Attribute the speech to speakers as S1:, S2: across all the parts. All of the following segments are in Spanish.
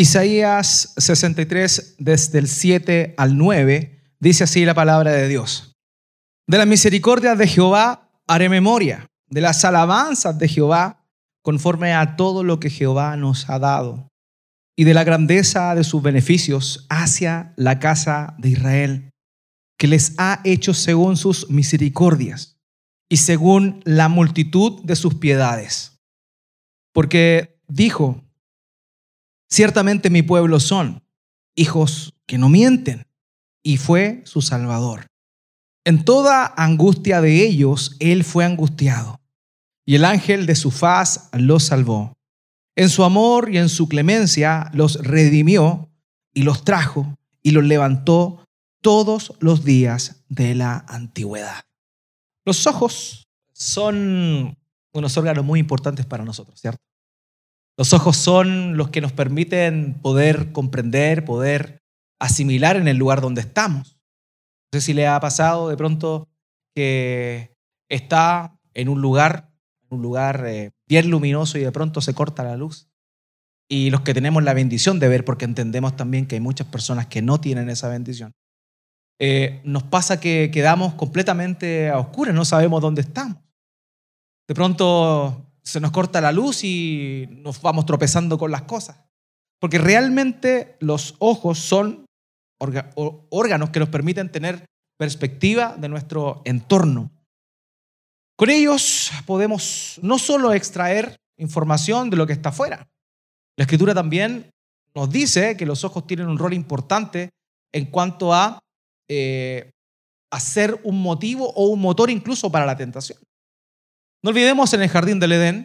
S1: Isaías 63, desde el 7 al 9, dice así la palabra de Dios. De la misericordia de Jehová haré memoria, de las alabanzas de Jehová, conforme a todo lo que Jehová nos ha dado, y de la grandeza de sus beneficios hacia la casa de Israel, que les ha hecho según sus misericordias y según la multitud de sus piedades. Porque dijo, Ciertamente mi pueblo son hijos que no mienten, y fue su Salvador. En toda angustia de ellos, Él fue angustiado, y el ángel de su faz los salvó. En su amor y en su clemencia los redimió y los trajo y los levantó todos los días de la antigüedad. Los ojos son unos órganos muy importantes para nosotros, ¿cierto? Los ojos son los que nos permiten poder comprender, poder asimilar en el lugar donde estamos. No sé si le ha pasado de pronto que está en un lugar, un lugar eh, bien luminoso y de pronto se corta la luz. Y los que tenemos la bendición de ver, porque entendemos también que hay muchas personas que no tienen esa bendición, eh, nos pasa que quedamos completamente a oscuras, no sabemos dónde estamos. De pronto se nos corta la luz y nos vamos tropezando con las cosas. Porque realmente los ojos son órganos que nos permiten tener perspectiva de nuestro entorno. Con ellos podemos no solo extraer información de lo que está afuera, la escritura también nos dice que los ojos tienen un rol importante en cuanto a eh, hacer un motivo o un motor incluso para la tentación. No olvidemos en el jardín del Edén,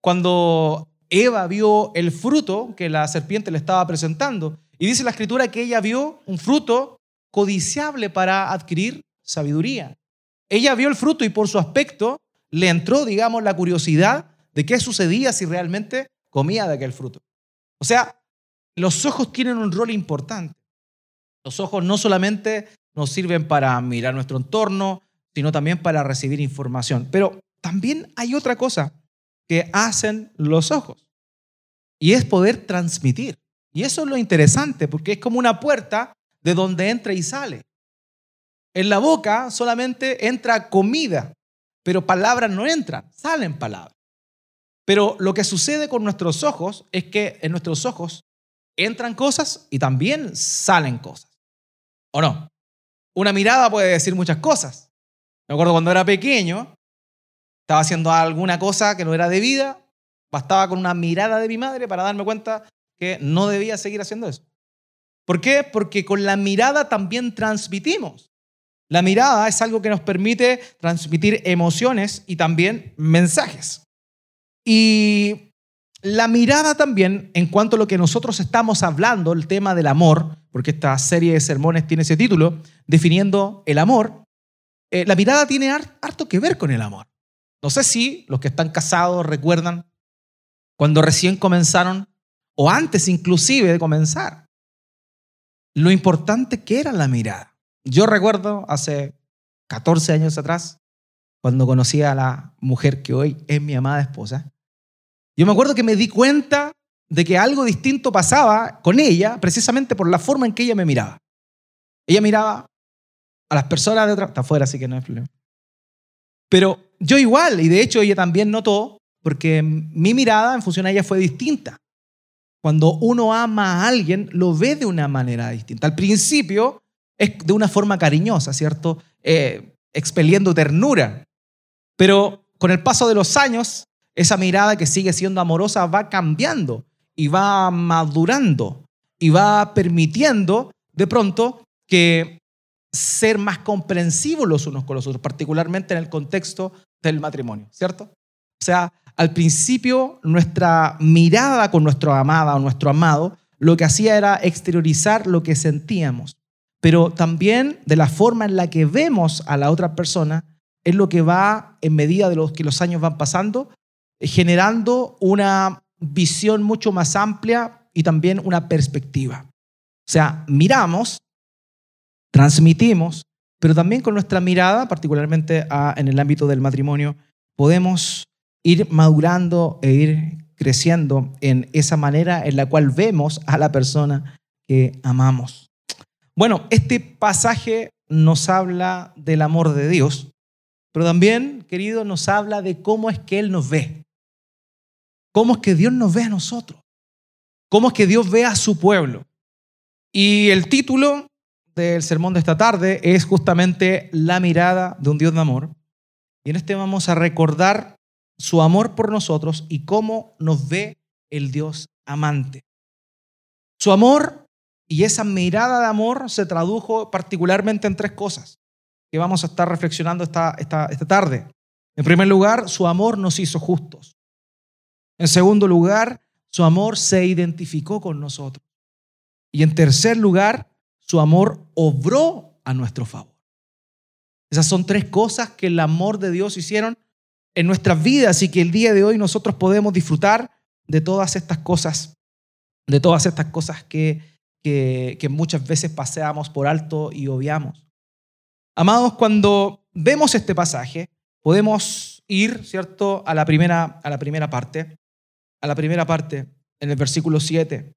S1: cuando Eva vio el fruto que la serpiente le estaba presentando. Y dice la escritura que ella vio un fruto codiciable para adquirir sabiduría. Ella vio el fruto y por su aspecto le entró, digamos, la curiosidad de qué sucedía si realmente comía de aquel fruto. O sea, los ojos tienen un rol importante. Los ojos no solamente nos sirven para mirar nuestro entorno, sino también para recibir información. Pero también hay otra cosa que hacen los ojos y es poder transmitir. Y eso es lo interesante porque es como una puerta de donde entra y sale. En la boca solamente entra comida, pero palabras no entran, salen palabras. Pero lo que sucede con nuestros ojos es que en nuestros ojos entran cosas y también salen cosas. ¿O no? Una mirada puede decir muchas cosas. Me acuerdo cuando era pequeño, estaba haciendo alguna cosa que no era debida, bastaba con una mirada de mi madre para darme cuenta que no debía seguir haciendo eso. ¿Por qué? Porque con la mirada también transmitimos. La mirada es algo que nos permite transmitir emociones y también mensajes. Y la mirada también, en cuanto a lo que nosotros estamos hablando, el tema del amor, porque esta serie de sermones tiene ese título, definiendo el amor, eh, la mirada tiene harto que ver con el amor. No sé si los que están casados recuerdan cuando recién comenzaron, o antes inclusive de comenzar, lo importante que era la mirada. Yo recuerdo hace 14 años atrás, cuando conocí a la mujer que hoy es mi amada esposa, yo me acuerdo que me di cuenta de que algo distinto pasaba con ella precisamente por la forma en que ella me miraba. Ella miraba a las personas de otra, está afuera, así que no hay problema. Pero yo igual, y de hecho ella también notó, porque mi mirada en función a ella fue distinta. Cuando uno ama a alguien, lo ve de una manera distinta. Al principio es de una forma cariñosa, ¿cierto? Eh, expeliendo ternura. Pero con el paso de los años, esa mirada que sigue siendo amorosa va cambiando y va madurando y va permitiendo de pronto que ser más comprensivos los unos con los otros, particularmente en el contexto del matrimonio, ¿cierto? O sea, al principio nuestra mirada con nuestro amada o nuestro amado lo que hacía era exteriorizar lo que sentíamos, pero también de la forma en la que vemos a la otra persona es lo que va, en medida de los que los años van pasando, generando una visión mucho más amplia y también una perspectiva. O sea, miramos, transmitimos, pero también con nuestra mirada, particularmente en el ámbito del matrimonio, podemos ir madurando e ir creciendo en esa manera en la cual vemos a la persona que amamos. Bueno, este pasaje nos habla del amor de Dios, pero también, querido, nos habla de cómo es que Él nos ve. Cómo es que Dios nos ve a nosotros. Cómo es que Dios ve a su pueblo. Y el título del sermón de esta tarde es justamente La mirada de un Dios de amor. Y en este vamos a recordar su amor por nosotros y cómo nos ve el Dios amante. Su amor y esa mirada de amor se tradujo particularmente en tres cosas que vamos a estar reflexionando esta, esta, esta tarde. En primer lugar, su amor nos hizo justos. En segundo lugar, su amor se identificó con nosotros. Y en tercer lugar, su amor obró a nuestro favor. Esas son tres cosas que el amor de Dios hicieron en nuestras vidas y que el día de hoy nosotros podemos disfrutar de todas estas cosas, de todas estas cosas que, que, muchas veces paseamos por alto y obviamos. Amados, cuando vemos este pasaje, podemos ir, ¿cierto?, a la primera, a la primera parte a la primera parte, en el versículo 7.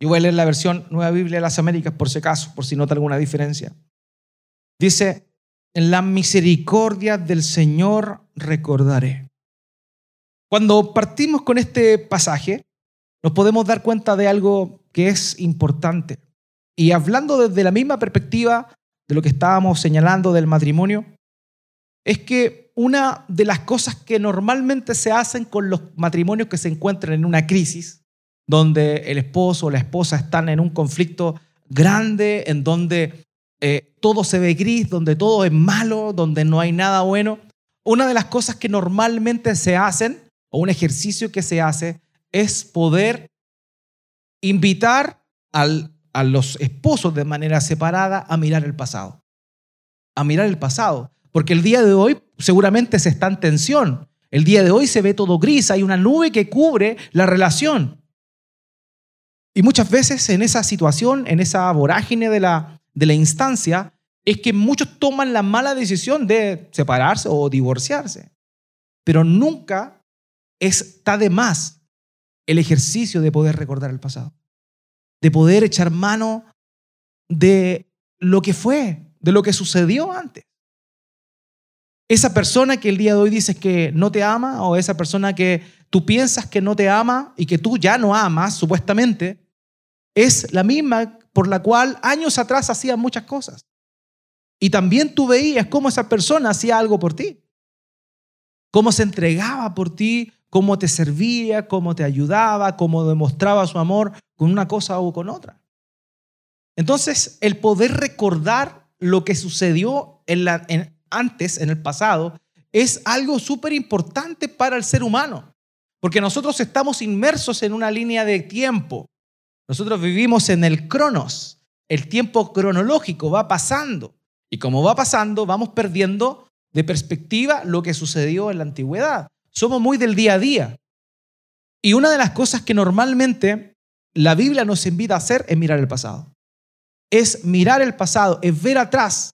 S1: Yo voy a leer la versión Nueva Biblia de las Américas por si acaso, por si nota alguna diferencia. Dice, en la misericordia del Señor recordaré. Cuando partimos con este pasaje, nos podemos dar cuenta de algo que es importante. Y hablando desde la misma perspectiva de lo que estábamos señalando del matrimonio, es que una de las cosas que normalmente se hacen con los matrimonios que se encuentran en una crisis, donde el esposo o la esposa están en un conflicto grande, en donde eh, todo se ve gris, donde todo es malo, donde no hay nada bueno, una de las cosas que normalmente se hacen, o un ejercicio que se hace, es poder invitar a los esposos de manera separada a mirar el pasado. A mirar el pasado. Porque el día de hoy seguramente se está en tensión. El día de hoy se ve todo gris, hay una nube que cubre la relación. Y muchas veces en esa situación, en esa vorágine de la, de la instancia, es que muchos toman la mala decisión de separarse o divorciarse. Pero nunca está de más el ejercicio de poder recordar el pasado, de poder echar mano de lo que fue, de lo que sucedió antes. Esa persona que el día de hoy dices que no te ama o esa persona que tú piensas que no te ama y que tú ya no amas, supuestamente, es la misma por la cual años atrás hacía muchas cosas. Y también tú veías cómo esa persona hacía algo por ti, cómo se entregaba por ti, cómo te servía, cómo te ayudaba, cómo demostraba su amor con una cosa o con otra. Entonces, el poder recordar lo que sucedió antes, en el pasado, es algo súper importante para el ser humano, porque nosotros estamos inmersos en una línea de tiempo. Nosotros vivimos en el cronos, el tiempo cronológico va pasando, y como va pasando, vamos perdiendo de perspectiva lo que sucedió en la antigüedad. Somos muy del día a día. Y una de las cosas que normalmente la Biblia nos invita a hacer es mirar el pasado. Es mirar el pasado, es ver atrás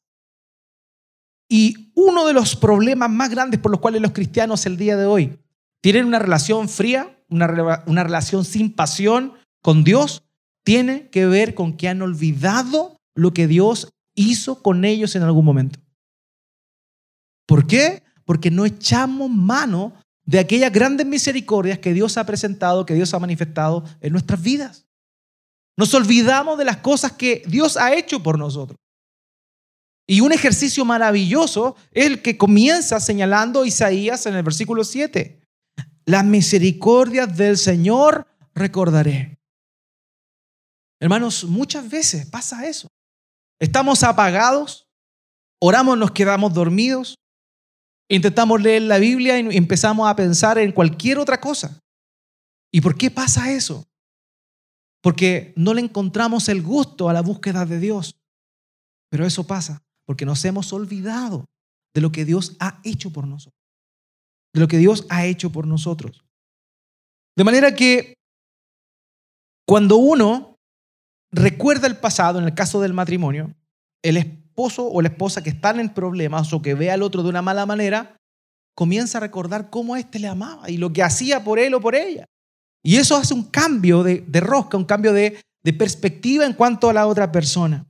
S1: y uno de los problemas más grandes por los cuales los cristianos el día de hoy tienen una relación fría, una, relación sin pasión con Dios, tiene que ver con que han olvidado lo que Dios hizo con ellos en algún momento. ¿Por qué? Porque no echamos mano de aquellas grandes misericordias que Dios ha presentado, que Dios ha manifestado en nuestras vidas. Nos olvidamos de las cosas que Dios ha hecho por nosotros. Y un ejercicio maravilloso es el que comienza señalando Isaías en el versículo 7. Las misericordias del Señor recordaré. Hermanos, muchas veces pasa eso. Estamos apagados, oramos, nos quedamos dormidos, intentamos leer la Biblia y empezamos a pensar en cualquier otra cosa. ¿Y por qué pasa eso? Porque no le encontramos el gusto a la búsqueda de Dios. Pero eso pasa porque nos hemos olvidado de lo que Dios ha hecho por nosotros. De lo que Dios ha hecho por nosotros. De manera que cuando uno recuerda el pasado, en el caso del matrimonio, el esposo o la esposa que están en problemas o que ve al otro de una mala manera, comienza a recordar cómo éste le amaba y lo que hacía por él o por ella. Y eso hace un cambio de, rosca, un cambio de, de perspectiva en cuanto a la otra persona.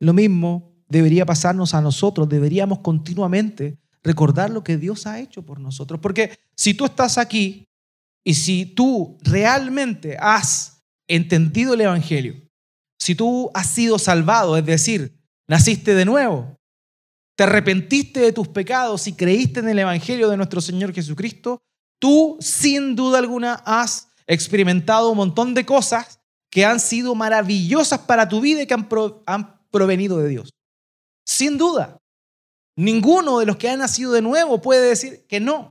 S1: Lo mismo debería pasarnos a nosotros, deberíamos continuamente recordar lo que Dios ha hecho por nosotros. Porque si tú estás aquí y si tú realmente has entendido el Evangelio, si tú has sido salvado, es decir, naciste de nuevo, te arrepentiste de tus pecados y creíste en el Evangelio de nuestro Señor Jesucristo, tú sin duda alguna has experimentado un montón de cosas que han sido maravillosas para tu vida y que han, han provenido de Dios. Sin duda. Ninguno de los que han nacido de nuevo puede decir que no.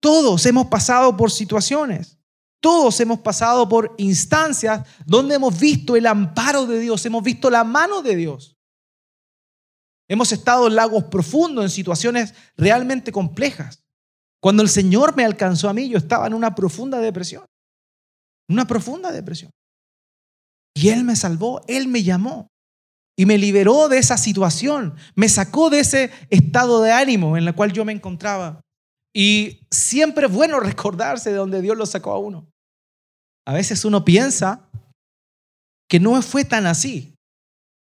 S1: Todos hemos pasado por situaciones. Todos hemos pasado por instancias donde hemos visto el amparo de Dios, hemos visto la mano de Dios. Hemos estado en lagos profundos, en situaciones realmente complejas. Cuando el Señor me alcanzó a mí, yo estaba en una profunda depresión. Una profunda depresión. Y Él me salvó, Él me llamó y me liberó de esa situación, me sacó de ese estado de ánimo en el cual yo me encontraba. Y siempre es bueno recordarse de donde Dios lo sacó a uno. A veces uno piensa que no fue tan así,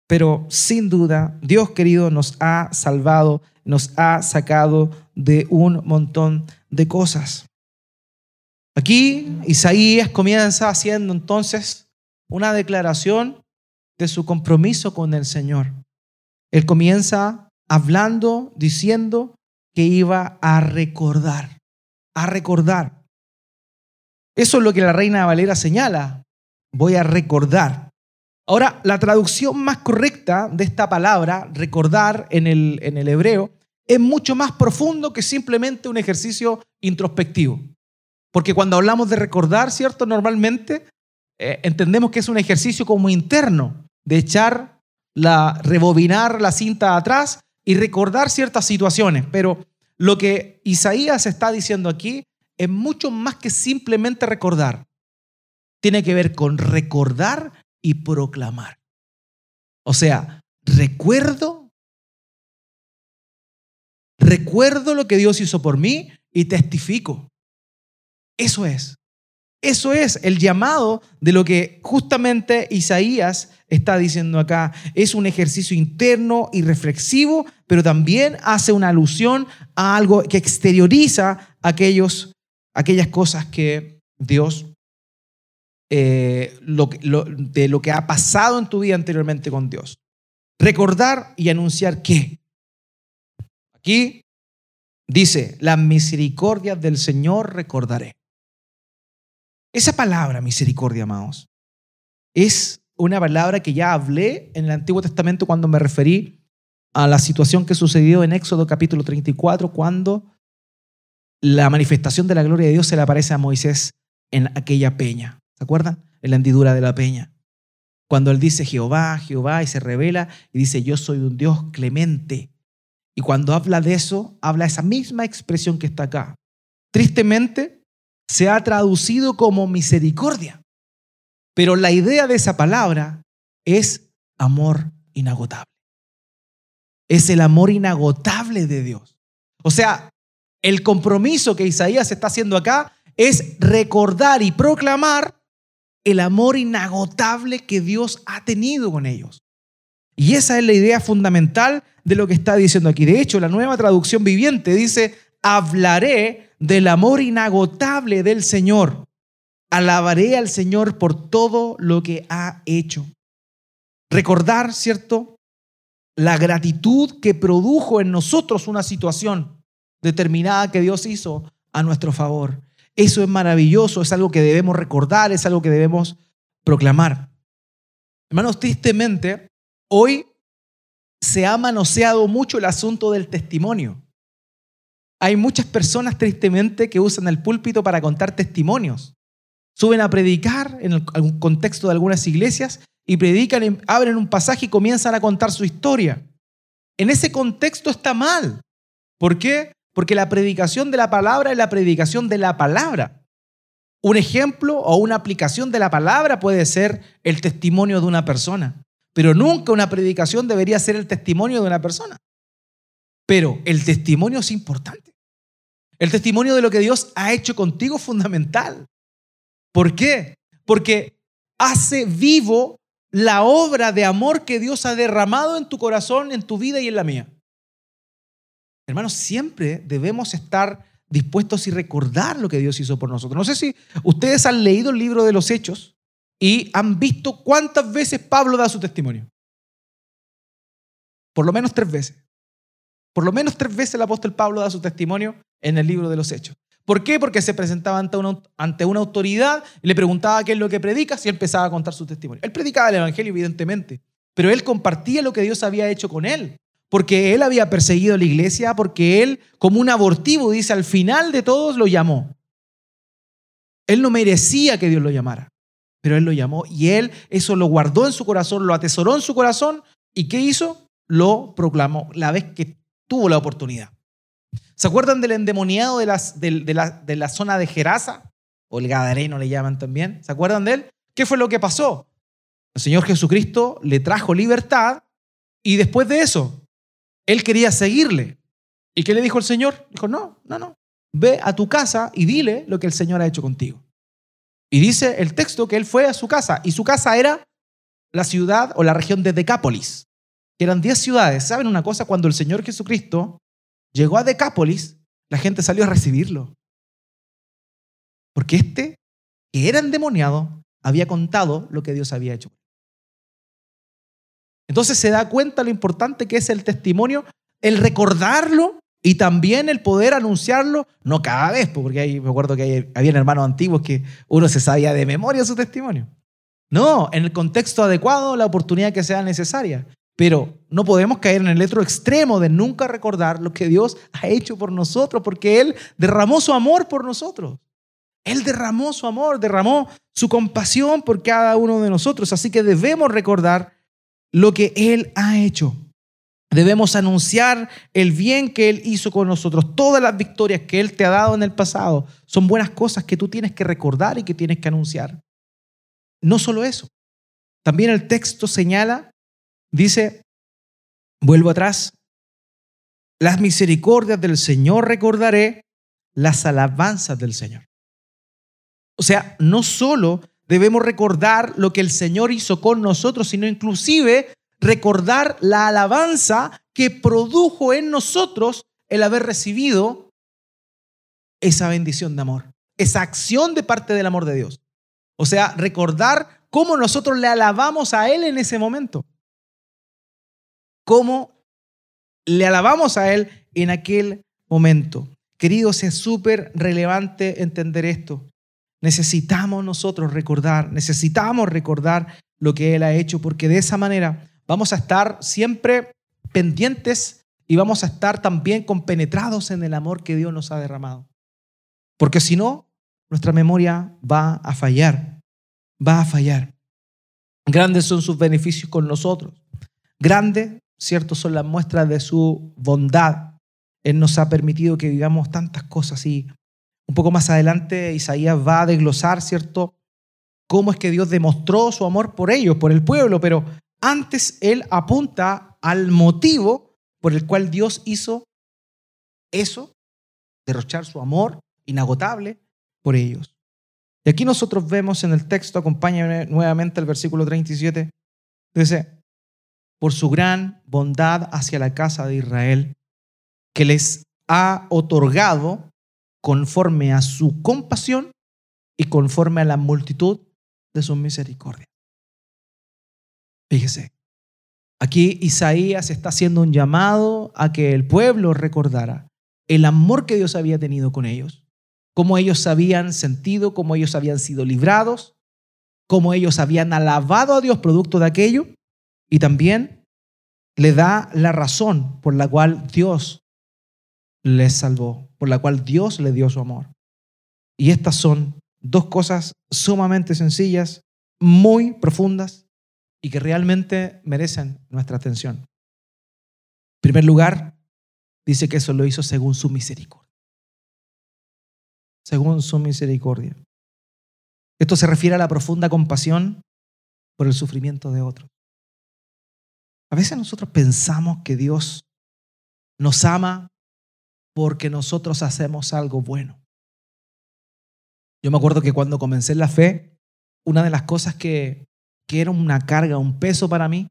S1: pero sin duda Dios querido nos ha salvado, nos ha sacado de un montón de cosas. Aquí Isaías comienza haciendo entonces una declaración de su compromiso con el Señor. Él comienza hablando, diciendo que iba a recordar, a recordar. Eso es lo que la reina Valera señala. Voy a recordar. Ahora, la traducción más correcta de esta palabra, recordar en el, en el hebreo, es mucho más profundo que simplemente un ejercicio introspectivo. Porque cuando hablamos de recordar, ¿cierto? Normalmente eh, entendemos que es un ejercicio como interno, de echar la, rebobinar la cinta atrás y recordar ciertas situaciones. Pero lo que Isaías está diciendo aquí es mucho más que simplemente recordar. Tiene que ver con recordar y proclamar. O sea, recuerdo, recuerdo lo que Dios hizo por mí y testifico. Eso es. Eso es el llamado de lo que justamente Isaías está diciendo acá. Es un ejercicio interno y reflexivo, pero también hace una alusión a algo que exterioriza aquellos aquellas cosas que Dios, eh, de lo que ha pasado en tu vida anteriormente con Dios. Recordar y anunciar qué. Aquí dice, la misericordia del Señor recordaré. Esa palabra, misericordia, amados, es una palabra que ya hablé en el Antiguo Testamento cuando me referí a la situación que sucedió en Éxodo capítulo 34, cuando la manifestación de la gloria de Dios se le aparece a Moisés en aquella peña. ¿Se acuerdan? En la hendidura de la peña. Cuando él dice Jehová, Jehová, y se revela y dice, yo soy un Dios clemente. Y cuando habla de eso, habla esa misma expresión que está acá. Tristemente, se ha traducido como misericordia. Pero la idea de esa palabra es amor inagotable. Es el amor inagotable de Dios. O sea, el compromiso que Isaías está haciendo acá es recordar y proclamar el amor inagotable que Dios ha tenido con ellos. Y esa es la idea fundamental de lo que está diciendo aquí. De hecho, la nueva traducción viviente dice, hablaré del amor inagotable del Señor. Alabaré al Señor por todo lo que ha hecho. Recordar, ¿cierto? La gratitud que produjo en nosotros una situación determinada que Dios hizo a nuestro favor. Eso es maravilloso, es algo que debemos recordar, es algo que debemos proclamar. Hermanos, tristemente, hoy se ha manoseado mucho el asunto del testimonio. Hay muchas personas tristemente que usan el púlpito para contar testimonios. Suben a predicar en el contexto de algunas iglesias y predican, abren un pasaje y comienzan a contar su historia. En ese contexto está mal. ¿Por qué? Porque la predicación de la palabra es la predicación de la palabra. Un ejemplo o una aplicación de la palabra puede ser el testimonio de una persona, pero nunca una predicación debería ser el testimonio de una persona. Pero el testimonio es importante. El testimonio de lo que Dios ha hecho contigo es fundamental. ¿Por qué? Porque hace vivo la obra de amor que Dios ha derramado en tu corazón, en tu vida y en la mía. Hermanos, siempre debemos estar dispuestos y recordar lo que Dios hizo por nosotros. No sé si ustedes han leído el libro de los Hechos y han visto cuántas veces Pablo da su testimonio. Por lo menos tres veces. Por lo menos tres veces el apóstol Pablo da su testimonio en el libro de los Hechos. ¿Por qué? Porque se presentaba ante una, ante una autoridad y le preguntaba qué es lo que predicas y empezaba a contar su testimonio. Él predicaba el Evangelio, evidentemente, pero él compartía lo que Dios había hecho con él, porque él había perseguido la iglesia, porque él, como un abortivo, dice, al final de todos lo llamó. Él no merecía que Dios lo llamara, pero él lo llamó y él eso lo guardó en su corazón, lo atesoró en su corazón y ¿qué hizo? Lo proclamó la vez que tuvo la oportunidad. ¿Se acuerdan del endemoniado de, las, de, la, zona de Gerasa? O el Gadareno le llaman también. ¿Se acuerdan de él? ¿Qué fue lo que pasó? El Señor Jesucristo le trajo libertad y después de eso, él quería seguirle. ¿Y qué le dijo el Señor? Dijo, no, no, no. Ve a tu casa y dile lo que el Señor ha hecho contigo. Y dice el texto que él fue a su casa y su casa era la ciudad o la región de Decápolis, que eran 10 ciudades. ¿Saben una cosa? Cuando el Señor Jesucristo llegó a Decápolis, la gente salió a recibirlo. Porque este, que era endemoniado, había contado lo que Dios había hecho. Entonces se da cuenta lo importante que es el testimonio, el recordarlo y también el poder anunciarlo, no cada vez, porque ahí me acuerdo que había hermanos antiguos que uno se sabía de memoria su testimonio. No, en el contexto adecuado, la oportunidad que sea necesaria. Pero no podemos caer en el otro extremo de nunca recordar lo que Dios ha hecho por nosotros, porque Él derramó su amor por nosotros. Él derramó su amor, derramó su compasión por cada uno de nosotros. Así que debemos recordar lo que Él ha hecho. Debemos anunciar el bien que Él hizo con nosotros. Todas las victorias que Él te ha dado en el pasado son buenas cosas que tú tienes que recordar y que tienes que anunciar. No solo eso. También el texto señala Dice, vuelvo atrás, las misericordias del Señor recordaré, las alabanzas del Señor. O sea, no solo debemos recordar lo que el Señor hizo con nosotros, sino inclusive recordar la alabanza que produjo en nosotros el haber recibido esa bendición de amor, esa acción de parte del amor de Dios. O sea, recordar cómo nosotros le alabamos a Él en ese momento cómo le alabamos a Él en aquel momento. Queridos, es súper relevante entender esto. Necesitamos nosotros recordar, necesitamos recordar lo que Él ha hecho, porque de esa manera vamos a estar siempre pendientes y vamos a estar también compenetrados en el amor que Dios nos ha derramado. Porque si no, nuestra memoria va a fallar, va a fallar. Grandes son sus beneficios con nosotros. Grande ¿cierto? Son las muestras de su bondad. Él nos ha permitido que vivamos tantas cosas y un poco más adelante Isaías va a desglosar, ¿cierto? Cómo es que Dios demostró su amor por ellos, por el pueblo, pero antes él apunta al motivo por el cual Dios hizo eso, derrochar su amor inagotable por ellos. Y aquí nosotros vemos en el texto, acompaña nuevamente el versículo 37, dice, por su gran bondad hacia la casa de Israel, que les ha otorgado conforme a su compasión y conforme a la multitud de su misericordia. Fíjese, aquí Isaías está haciendo un llamado a que el pueblo recordara el amor que Dios había tenido con ellos, cómo ellos habían sentido, cómo ellos habían sido librados, cómo ellos habían alabado a Dios producto de aquello, y también le da la razón por la cual Dios les salvó, por la cual Dios le dio su amor. Y estas son dos cosas sumamente sencillas, muy profundas y que realmente merecen nuestra atención. En primer lugar, dice que eso lo hizo según su misericordia. Según su misericordia. Esto se refiere a la profunda compasión por el sufrimiento de otros. A veces nosotros pensamos que Dios nos ama porque nosotros hacemos algo bueno. Yo me acuerdo que cuando comencé en la fe, una de las cosas que, que era una carga, un peso para mí,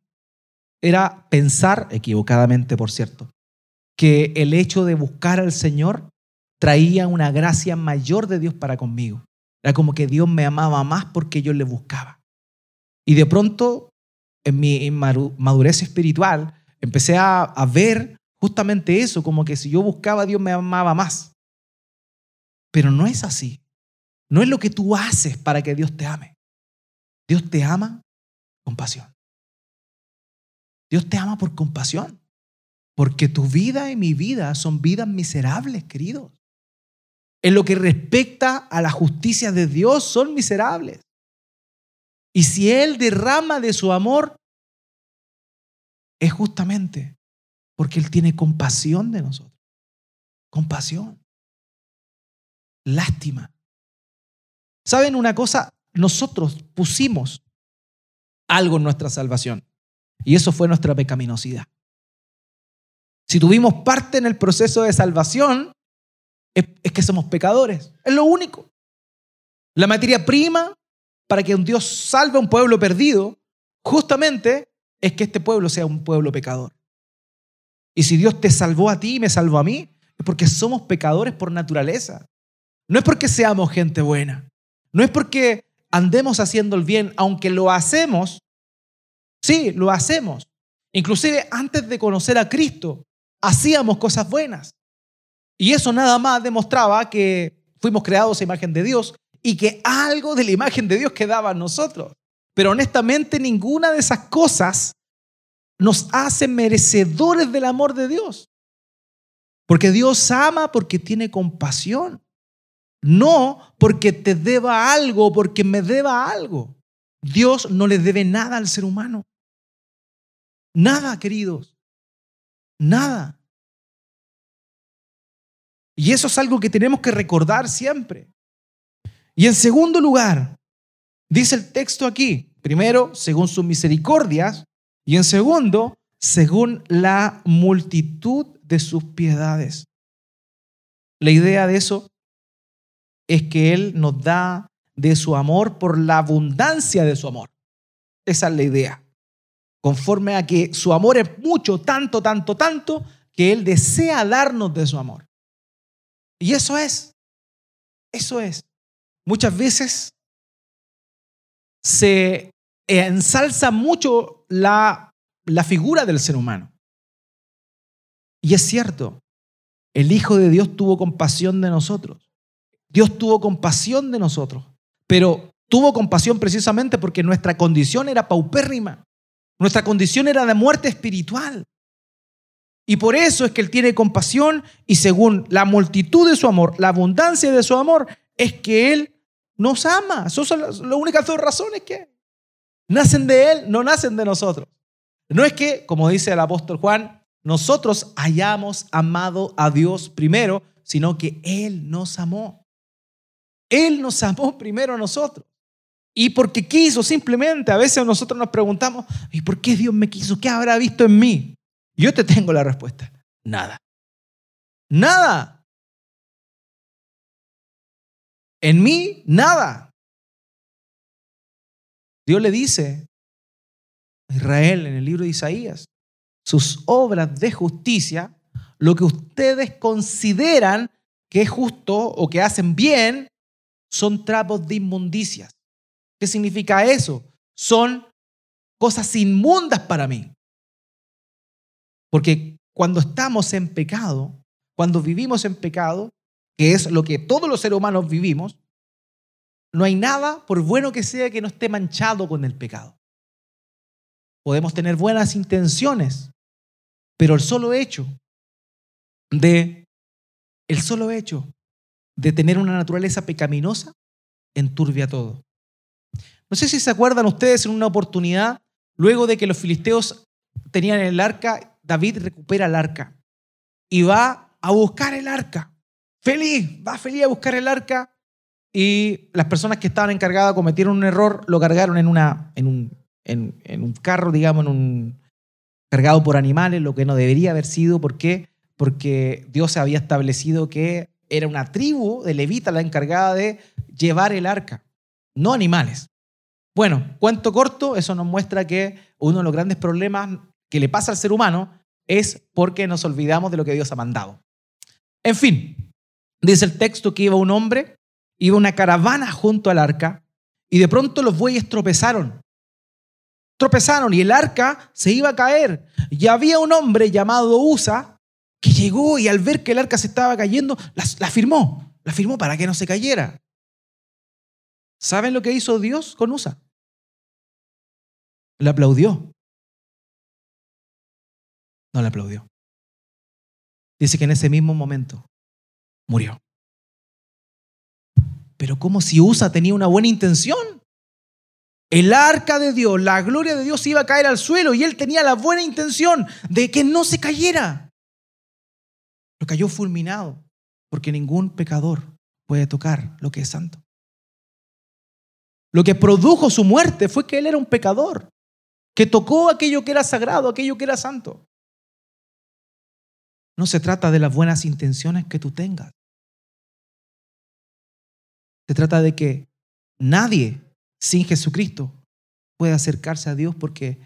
S1: era pensar, equivocadamente por cierto, que el hecho de buscar al Señor traía una gracia mayor de Dios para conmigo. Era como que Dios me amaba más porque yo le buscaba. Y de pronto, en mi madurez espiritual, empecé a, a ver justamente eso, como que si yo buscaba, Dios me amaba más. Pero no es así. No es lo que tú haces para que Dios te ame. Dios te ama con pasión. Dios te ama por compasión. Porque tu vida y mi vida son vidas miserables, queridos. En lo que respecta a la justicia de Dios, son miserables. Y si Él derrama de su amor, es justamente porque Él tiene compasión de nosotros. Compasión. Lástima. ¿Saben una cosa? Nosotros pusimos algo en nuestra salvación. Y eso fue nuestra pecaminosidad. Si tuvimos parte en el proceso de salvación, es, que somos pecadores. Es lo único. La materia prima para que un Dios salve a un pueblo perdido, justamente es que este pueblo sea un pueblo pecador. Y si Dios te salvó a ti y me salvó a mí, es porque somos pecadores por naturaleza. No es porque seamos gente buena. No es porque andemos haciendo el bien, aunque lo hacemos. Sí, lo hacemos. Inclusive antes de conocer a Cristo, hacíamos cosas buenas. Y eso nada más demostraba que fuimos creados a imagen de Dios y que algo de la imagen de Dios quedaba en nosotros. Pero honestamente ninguna de esas cosas nos hace merecedores del amor de Dios. Porque Dios ama porque tiene compasión. No porque te deba algo, porque me deba algo. Dios no le debe nada al ser humano. Nada, queridos. Nada. Y eso es algo que tenemos que recordar siempre. Y en segundo lugar, dice el texto aquí, primero, según sus misericordias, y en segundo, según la multitud de sus piedades. La idea de eso es que Él nos da de su amor por la abundancia de su amor. Esa es la idea. Conforme a que su amor es mucho, tanto, tanto, tanto, que Él desea darnos de su amor. Y eso es, eso es. Muchas veces se ensalza mucho la, la figura del ser humano. Y es cierto, el Hijo de Dios tuvo compasión de nosotros. Dios tuvo compasión de nosotros, pero tuvo compasión precisamente porque nuestra condición era paupérrima. Nuestra condición era de muerte espiritual. Y por eso es que Él tiene compasión y según la multitud de su amor, la abundancia de su amor, es que Él nos ama. Esas son las, únicas dos razones que nacen de Él, no nacen de nosotros. No es que, como dice el apóstol Juan, nosotros hayamos amado a Dios primero, sino que Él nos amó. Él nos amó primero a nosotros. Y porque quiso, simplemente, a veces nosotros nos preguntamos, ¿y por qué Dios me quiso? ¿Qué habrá visto en mí? Yo te tengo la respuesta. Nada. Nada. En mí, nada. Dios le dice a Israel en el libro de Isaías, sus obras de justicia, lo que ustedes consideran que es justo o que hacen bien, son trapos de inmundicias. ¿Qué significa eso? Son cosas inmundas para mí. Porque cuando estamos en pecado, cuando vivimos en pecado, que es lo que todos los seres humanos vivimos, no hay nada, por bueno que sea, que no esté manchado con el pecado. Podemos tener buenas intenciones, pero el solo hecho de el solo hecho de tener una naturaleza pecaminosa enturbia todo. No sé si se acuerdan ustedes en una oportunidad, luego de que los filisteos tenían el arca, David recupera el arca y va a buscar el arca. Feliz, va feliz a buscar el arca y las personas que estaban encargadas cometieron un error, lo cargaron en, una, en, un, en, un carro, digamos, en un, cargado por animales, lo que no debería haber sido. ¿Por qué? Porque Dios había establecido que era una tribu de levita la encargada de llevar el arca, no animales. Bueno, cuento corto, eso nos muestra que uno de los grandes problemas que le pasa al ser humano es porque nos olvidamos de lo que Dios ha mandado. En fin, dice el texto que iba un hombre, iba una caravana junto al arca y de pronto los bueyes tropezaron. Tropezaron y el arca se iba a caer. Y había un hombre llamado Usa que llegó y al ver que el arca se estaba cayendo, la, firmó. La firmó para que no se cayera. ¿Saben lo que hizo Dios con Usa? Le aplaudió. No le aplaudió. Dice que en ese mismo momento murió. Pero como si Usa tenía una buena intención. El arca de Dios, la gloria de Dios iba a caer al suelo y él tenía la buena intención de que no se cayera. Lo cayó fulminado porque ningún pecador puede tocar lo que es santo. Lo que produjo su muerte fue que él era un pecador, que tocó aquello que era sagrado, aquello que era santo. No se trata de las buenas intenciones que tú tengas. Se trata de que nadie sin Jesucristo puede acercarse a Dios porque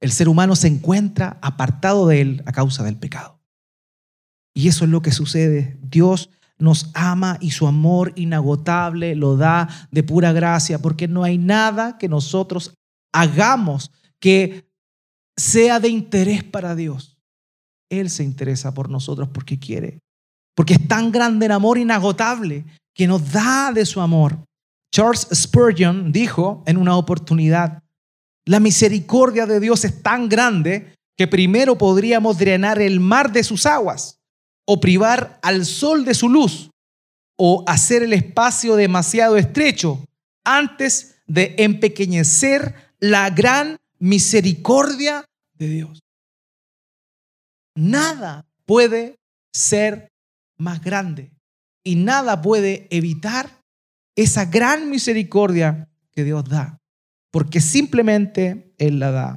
S1: el ser humano se encuentra apartado de Él a causa del pecado. Y eso es lo que sucede. Dios nos ama y su amor inagotable lo da de pura gracia porque no hay nada que nosotros hagamos que sea de interés para Dios. Él se interesa por nosotros porque quiere. Porque es tan grande el amor inagotable que nos da de su amor. Charles Spurgeon dijo en una oportunidad, la misericordia de Dios es tan grande que primero podríamos drenar el mar de sus aguas, o privar al sol de su luz, o hacer el espacio demasiado estrecho antes de empequeñecer la gran misericordia de Dios. Nada puede ser más grande y nada puede evitar esa gran misericordia que Dios da, porque simplemente Él la da.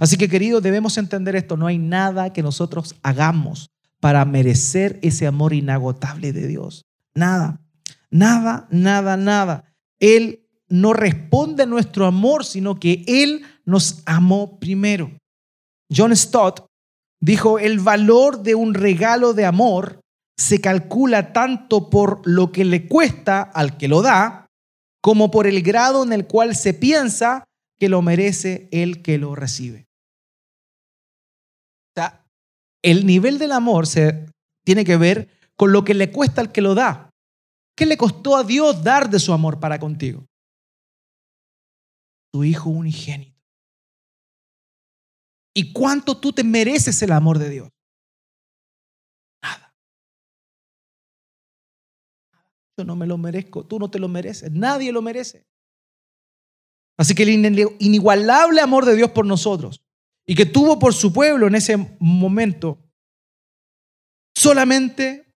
S1: Así que queridos, debemos entender esto, no hay nada que nosotros hagamos para merecer ese amor inagotable de Dios. Nada, nada, nada, nada. Él no responde a nuestro amor, sino que Él nos amó primero. John Stott dijo, el valor de un regalo de amor se calcula tanto por lo que le cuesta al que lo da, como por el grado en el cual se piensa que lo merece el que lo recibe. O sea, el nivel del amor se tiene que ver con lo que le cuesta al que lo da. ¿Qué le costó a Dios dar de su amor para contigo? Tu hijo unigénito. ¿Y cuánto tú te mereces el amor de Dios? Yo no me lo merezco, tú no te lo mereces, nadie lo merece. Así que el inigualable amor de Dios por nosotros y que tuvo por su pueblo en ese momento, solamente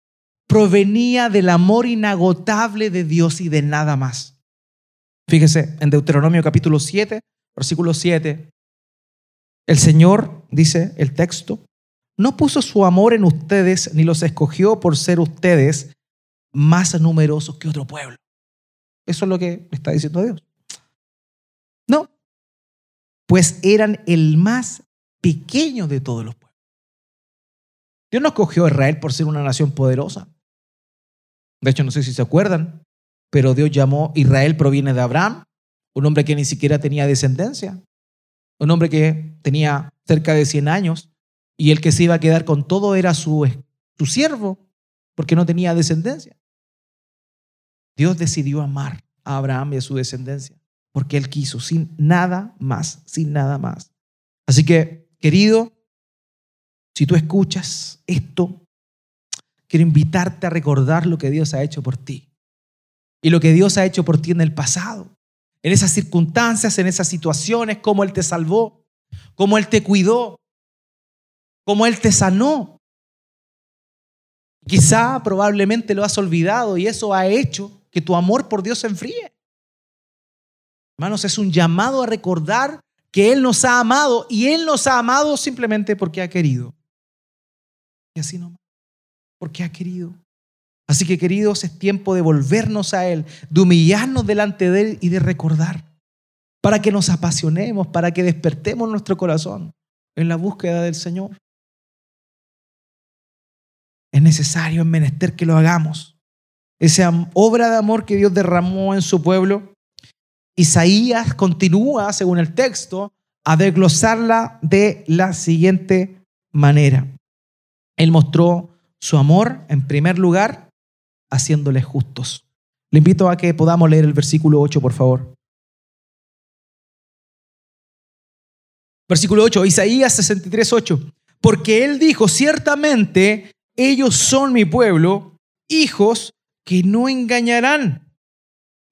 S1: provenía del amor inagotable de Dios y de nada más. Fíjese, en Deuteronomio capítulo 7, versículo 7, el Señor, dice el texto, no puso su amor en ustedes ni los escogió por ser ustedes más numerosos que otro pueblo. Eso es lo que está diciendo Dios. No, pues eran el más pequeño de todos los pueblos. Dios no escogió a Israel por ser una nación poderosa. De hecho, no sé si se acuerdan, pero Dios llamó, Israel proviene de Abraham, un hombre que ni siquiera tenía descendencia, un hombre que tenía cerca de 100 años y el que se iba a quedar con todo era su, su siervo, porque no tenía descendencia. Dios decidió amar a Abraham y a su descendencia, porque Él quiso, sin nada más, sin nada más. Así que, querido, si tú escuchas esto, quiero invitarte a recordar lo que Dios ha hecho por ti y lo que Dios ha hecho por ti en el pasado, en esas circunstancias, en esas situaciones, cómo Él te salvó, cómo Él te cuidó, cómo Él te sanó. Quizá probablemente lo has olvidado y eso ha hecho que tu amor por Dios se enfríe. Hermanos, es un llamado a recordar que Él nos ha amado y Él nos ha amado simplemente porque ha querido. Y así no, porque ha querido. Así que queridos, es tiempo de volvernos a Él, de humillarnos delante de Él y de recordar, para que nos apasionemos, para que despertemos nuestro corazón en la búsqueda del Señor. Es necesario, es menester que lo hagamos. Esa obra de amor que Dios derramó en su pueblo, Isaías continúa, según el texto, a desglosarla de la siguiente manera. Él mostró su amor, en primer lugar, haciéndoles justos. Le invito a que podamos leer el versículo 8, por favor. Versículo 8, Isaías 63, 8. Porque él dijo, ciertamente ellos son mi pueblo, hijos que no engañarán.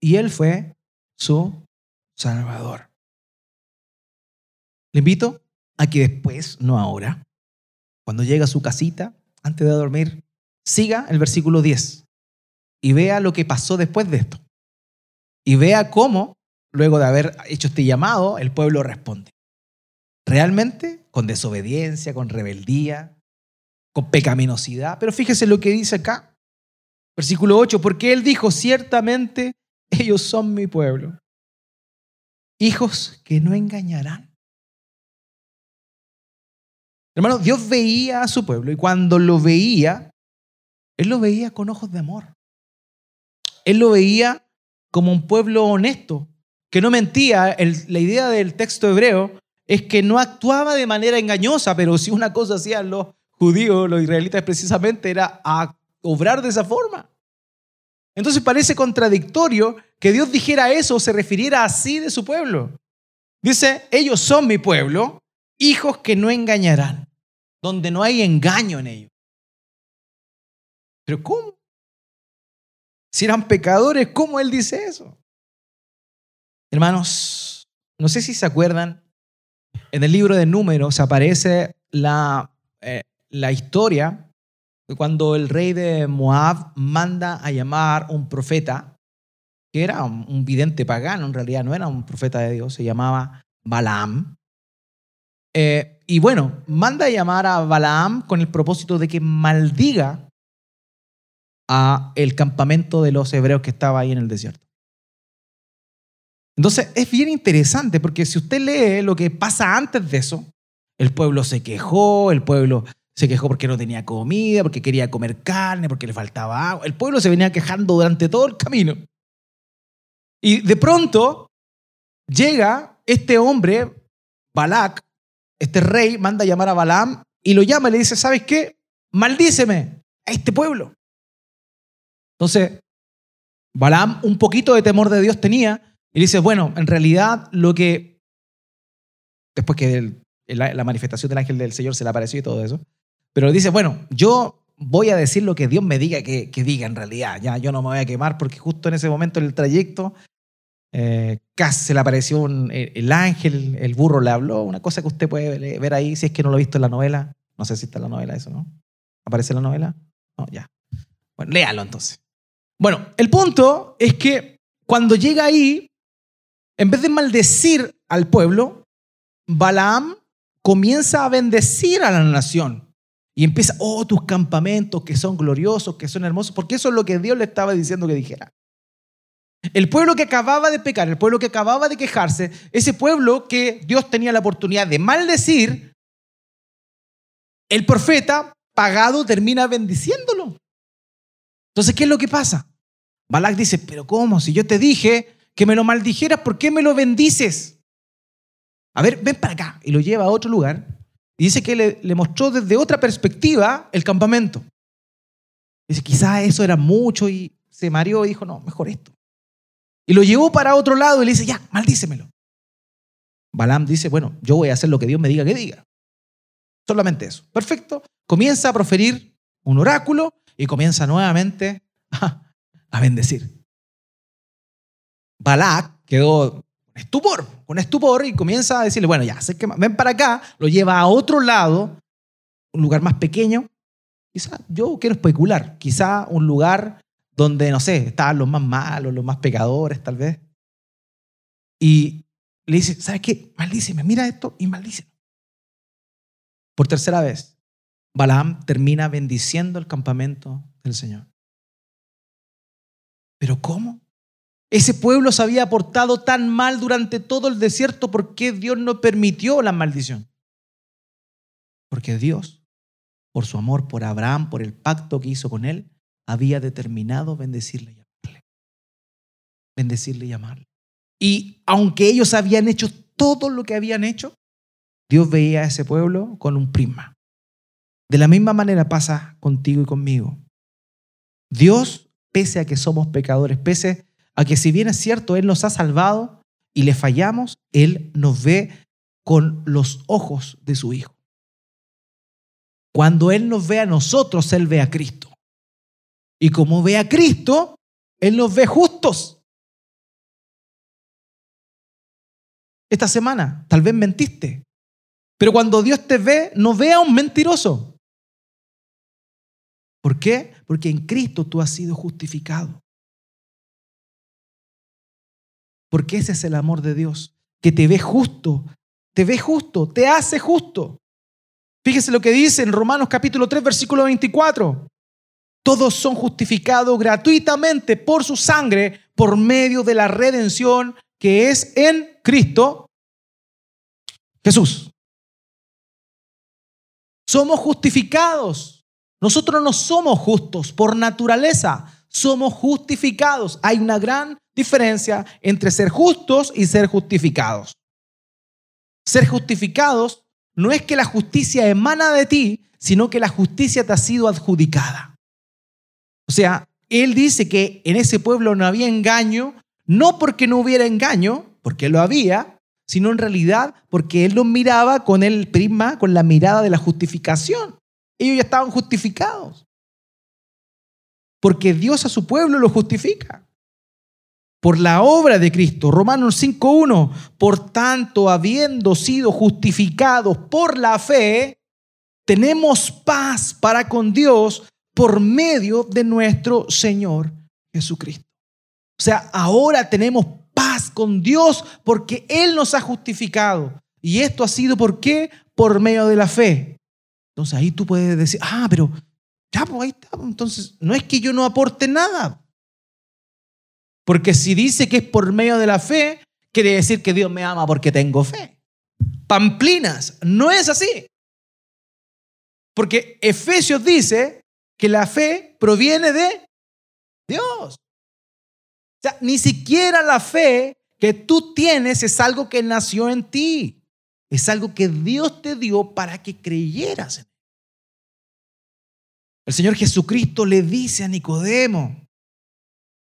S1: Y él fue su Salvador. Le invito a que después, no ahora, cuando llegue a su casita, antes de dormir, siga el versículo 10 y vea lo que pasó después de esto. Y vea cómo, luego de haber hecho este llamado, el pueblo responde. Realmente con desobediencia, con rebeldía, con pecaminosidad. Pero fíjese lo que dice acá. Versículo 8, porque él dijo, ciertamente ellos son mi pueblo, hijos que no engañarán. Hermano, Dios veía a su pueblo y cuando lo veía, Él lo veía con ojos de amor. Él lo veía como un pueblo honesto, que no mentía. la idea del texto hebreo es que no actuaba de manera engañosa, pero si una cosa hacían los judíos, los israelitas precisamente, era a obrar de esa forma. Entonces parece contradictorio que Dios dijera eso o se refiriera así de su pueblo. Dice, ellos son mi pueblo, hijos que no engañarán, donde no hay engaño en ellos. Pero ¿cómo? Si eran pecadores, ¿cómo él dice eso? Hermanos, no sé si se acuerdan, en el libro de números aparece la, eh, la historia de cuando el rey de Moab manda a llamar un profeta, que era un vidente pagano, en realidad no era un profeta de Dios, se llamaba Balaam. Eh, y bueno, manda a llamar a Balaam con el propósito de que maldiga a el campamento de los hebreos que estaba ahí en el desierto. Entonces es bien interesante porque si usted lee lo que pasa antes de eso, el pueblo se quejó, el pueblo se quejó porque no tenía comida, porque quería comer carne, porque le faltaba agua. El pueblo se venía quejando durante todo el camino. Y de pronto llega este hombre, Balak, este rey, manda a llamar a Balaam y lo llama y le dice, ¿sabes qué? Maldíceme a este pueblo. Entonces, Balaam un poquito de temor de Dios tenía y dice, bueno, en realidad lo que, después que la, manifestación del ángel del Señor se le apareció y todo eso, pero dice, bueno, yo voy a decir lo que Dios me diga que, que, diga en realidad. Ya, yo no me voy a quemar porque justo en ese momento en el trayecto eh, casi se le apareció el ángel, el burro le habló, una cosa que usted puede ver ahí si es que no lo ha visto en la novela. No sé si está en la novela eso, ¿no? ¿Aparece en la novela? No, ya. Bueno, léalo entonces. Bueno, el punto es que cuando llega ahí, en vez de maldecir al pueblo, Balaam comienza a bendecir a la nación. Y empieza, oh, tus campamentos que son gloriosos, que son hermosos, porque eso es lo que Dios le estaba diciendo que dijera. El pueblo que acababa de pecar, el pueblo que acababa de quejarse, ese pueblo que Dios tenía la oportunidad de maldecir, el profeta pagado termina bendiciéndolo. Entonces, ¿qué es lo que pasa? Balak dice, pero ¿cómo? Si yo te dije que me lo maldijeras, ¿por qué me lo bendices? A ver, ven para acá. Y lo lleva a otro lugar. Y dice que le, mostró desde otra perspectiva el campamento. Dice, quizás eso era mucho y se mareó y dijo, no, mejor esto. Y lo llevó para otro lado y le dice, ya, maldícemelo. Balaam dice, bueno, yo voy a hacer lo que Dios me diga que diga. Solamente eso. Perfecto. Comienza a proferir un oráculo y comienza nuevamente a, bendecir. Balak quedó estupor, con estupor y comienza a decirle, bueno, ya, sé que ven para acá, lo lleva a otro lado, un lugar más pequeño. Quizá, yo quiero especular, quizá un lugar donde, no sé, estaban los más malos, los más pecadores, tal vez. Y le dice, ¿sabes qué? Maldíceme, mira esto y maldíceme. Por tercera vez, Balaam termina bendiciendo el campamento del Señor. ¿Pero cómo? Ese pueblo se había portado tan mal durante todo el desierto, ¿por qué Dios no permitió la maldición? Porque Dios, por su amor por Abraham, por el pacto que hizo con él, había determinado bendecirle y llamarle. Bendecirle y llamarle. Y aunque ellos habían hecho todo lo que habían hecho, Dios veía a ese pueblo con un prisma. De la misma manera pasa contigo y conmigo. Dios, pese a que somos pecadores, pese a que si bien es cierto, Él nos ha salvado y le fallamos, Él nos ve con los ojos de su Hijo. Cuando Él nos ve a nosotros, Él ve a Cristo. Y como ve a Cristo, Él nos ve justos. Esta semana, tal vez mentiste. Pero cuando Dios te ve, no ve a un mentiroso. ¿Por qué? Porque en Cristo tú has sido justificado. Porque ese es el amor de Dios, que te ve justo, te ve justo, te hace justo. Fíjese lo que dice en Romanos capítulo 3, versículo 24. Todos son justificados gratuitamente por su sangre por medio de la redención que es en Cristo Jesús. Somos justificados. Nosotros no somos justos por naturaleza, somos justificados. Hay una gran diferencia entre ser justos y ser justificados. Ser justificados no es que la justicia emana de ti, sino que la justicia te ha sido adjudicada. O sea, él dice que en ese pueblo no había engaño, no porque no hubiera engaño, porque lo había, sino en realidad porque él los miraba con el prisma, con la mirada de la justificación. Ellos ya estaban justificados. Porque Dios a su pueblo lo justifica. Por la obra de Cristo. Romanos 5.1. Por tanto, habiendo sido justificados por la fe, tenemos paz para con Dios por medio de nuestro Señor Jesucristo. O sea, ahora tenemos paz con Dios porque Él nos ha justificado. Y esto ha sido por qué? Por medio de la fe. Entonces ahí tú puedes decir, ah, pero ya, pues ahí está. Entonces no es que yo no aporte nada. Porque si dice que es por medio de la fe, quiere decir que Dios me ama porque tengo fe. Pamplinas, no es así. Porque Efesios dice que la fe proviene de Dios sea, ni siquiera la fe que tú tienes es algo que nació en ti. Es algo que Dios te dio para que creyeras en. El Señor Jesucristo le dice a Nicodemo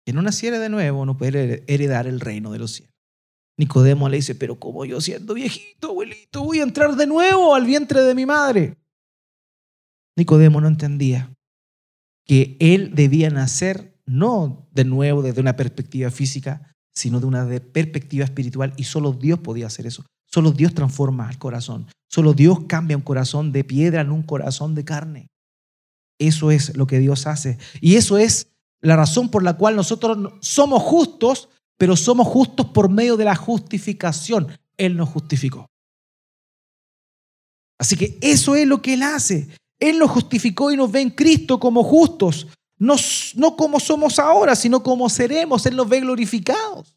S1: que no naciera de nuevo no puede heredar el reino de los cielos. Nicodemo le dice, pero como yo siendo viejito, abuelito, voy a entrar de nuevo al vientre de mi madre. Nicodemo no entendía que él debía nacer no de nuevo desde una perspectiva física, sino de una perspectiva espiritual y solo Dios podía hacer eso. Solo Dios transforma el corazón. Solo Dios cambia un corazón de piedra en un corazón de carne. Eso es lo que Dios hace. Y eso es la razón por la cual nosotros somos justos, pero somos justos por medio de la justificación. Él nos justificó. Así que eso es lo que Él hace. Él nos justificó y nos ve en Cristo como justos. No, como somos ahora, sino como seremos. Él nos ve glorificados.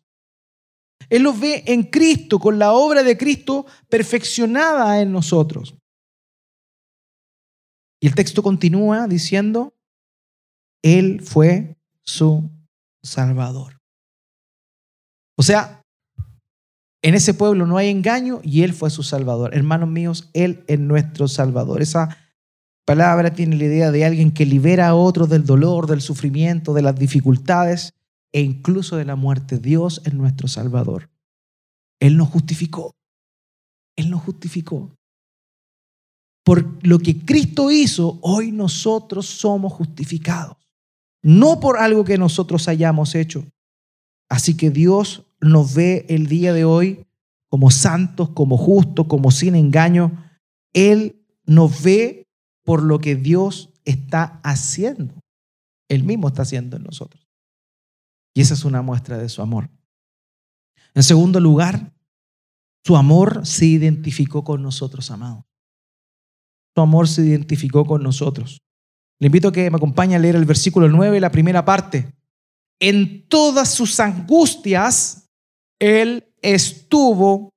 S1: Él nos ve en Cristo, con la obra de Cristo perfeccionada en nosotros. Y el texto continúa diciendo, Él fue su Salvador. O sea, en ese pueblo no hay engaño y Él fue su Salvador. Hermanos míos, Él es nuestro Salvador. Esa palabra tiene la idea de alguien que libera a otros del dolor, del sufrimiento, de las dificultades e incluso de la muerte. Dios es nuestro Salvador. Él nos justificó. Él nos justificó. Por lo que Cristo hizo, hoy nosotros somos justificados. No por algo que nosotros hayamos hecho. Así que Dios nos ve el día de hoy como santos, como justos, como sin engaño. Él nos ve por lo que Dios está haciendo. Él mismo está haciendo en nosotros. Y esa es una muestra de su amor. En segundo lugar, su amor se identificó con nosotros, amados. Su amor se identificó con nosotros. Le invito a que me acompañe a leer el versículo 9, la primera parte. en todas sus angustias, Él estuvo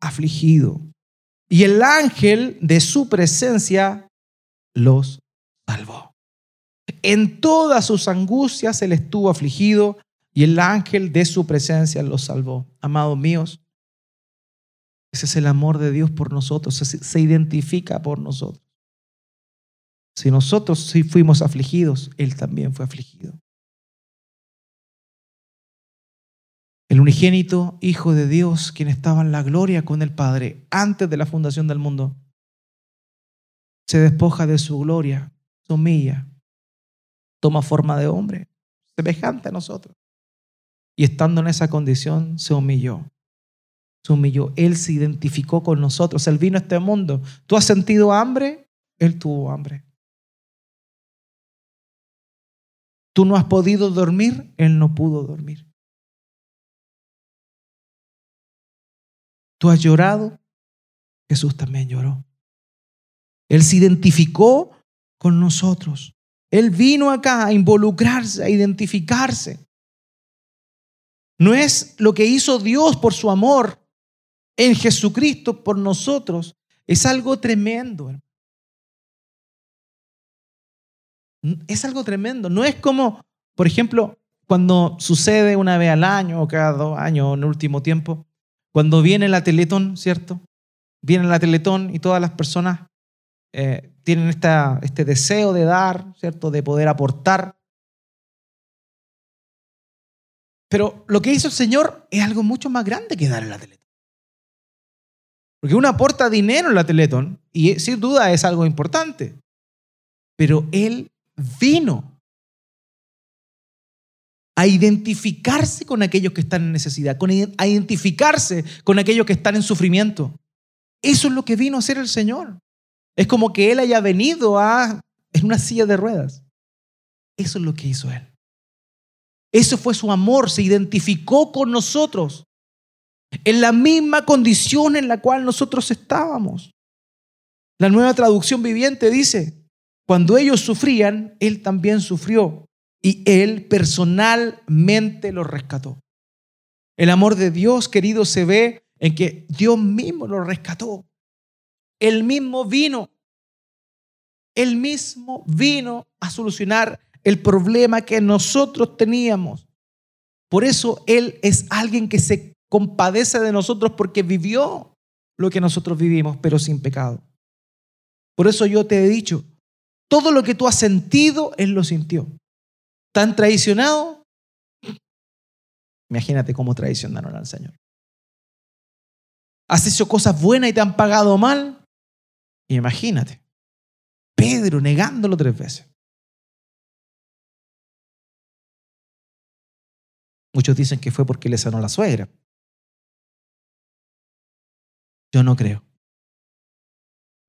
S1: afligido. Y el ángel de su presencia los salvó. En todas sus angustias Él estuvo afligido y el ángel de su presencia los salvó. Amados míos, ese es el amor de Dios por nosotros, se, identifica por nosotros. Si nosotros sí fuimos afligidos, Él también fue afligido. El unigénito Hijo de Dios, quien estaba en la gloria con el Padre antes de la fundación del mundo, se despoja de su gloria, se humilla, toma forma de hombre, semejante a nosotros. Y estando en esa condición, se humilló. Se humilló. Él se identificó con nosotros. Él vino a este mundo. ¿Tú has sentido hambre? Él tuvo hambre. Tú no has podido dormir, Él no pudo dormir. Tú has llorado, Jesús también lloró. Él se identificó con nosotros. Él vino acá a involucrarse, a identificarse. No es lo que hizo Dios por su amor en Jesucristo por nosotros. Es algo tremendo. Es algo tremendo. No es como, por ejemplo, cuando sucede una vez al año o cada dos años en el último tiempo, cuando viene la Teletón, ¿cierto? Viene la Teletón y todas las personas eh, tienen esta, este deseo de dar, ¿cierto? De poder aportar. Pero lo que hizo el Señor es algo mucho más grande que dar en la Teletón. Porque uno aporta dinero en la Teletón y sin duda es algo importante. Pero Él vino a identificarse con aquellos que están en necesidad, a identificarse con aquellos que están en sufrimiento. Eso es lo que vino a hacer el Señor. Es como que Él haya venido a, en una silla de ruedas. Eso es lo que hizo Él. Eso fue su amor, se identificó con nosotros en la misma condición en la cual nosotros estábamos. La nueva traducción viviente dice, cuando ellos sufrían, Él también sufrió y Él personalmente los rescató. El amor de Dios, querido, se ve en que Dios mismo lo rescató. Él mismo vino. Él mismo vino a solucionar el problema que nosotros teníamos. Por eso Él es alguien que se compadece de nosotros porque vivió lo que nosotros vivimos, pero sin pecado. Por eso yo te he dicho, todo lo que tú has sentido, Él lo sintió. ¿Tan traicionado? Imagínate cómo traicionaron al Señor. ¿Has hecho cosas buenas y te han pagado mal? Imagínate. Pedro negándolo tres veces. Muchos dicen que fue porque le sanó la suegra. Yo no creo.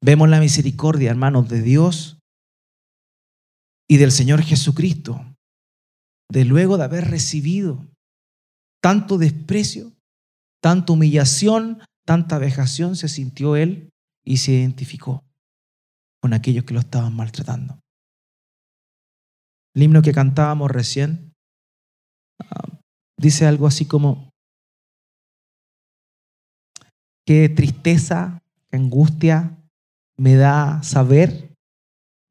S1: Vemos la misericordia, hermanos, de Dios y del Señor Jesucristo, de luego de haber recibido tanto desprecio, tanta humillación, tanta vejación, se sintió Él y se identificó con aquellos que lo estaban maltratando. El himno que cantábamos recién ah, dice algo así como, qué tristeza, qué angustia me da saber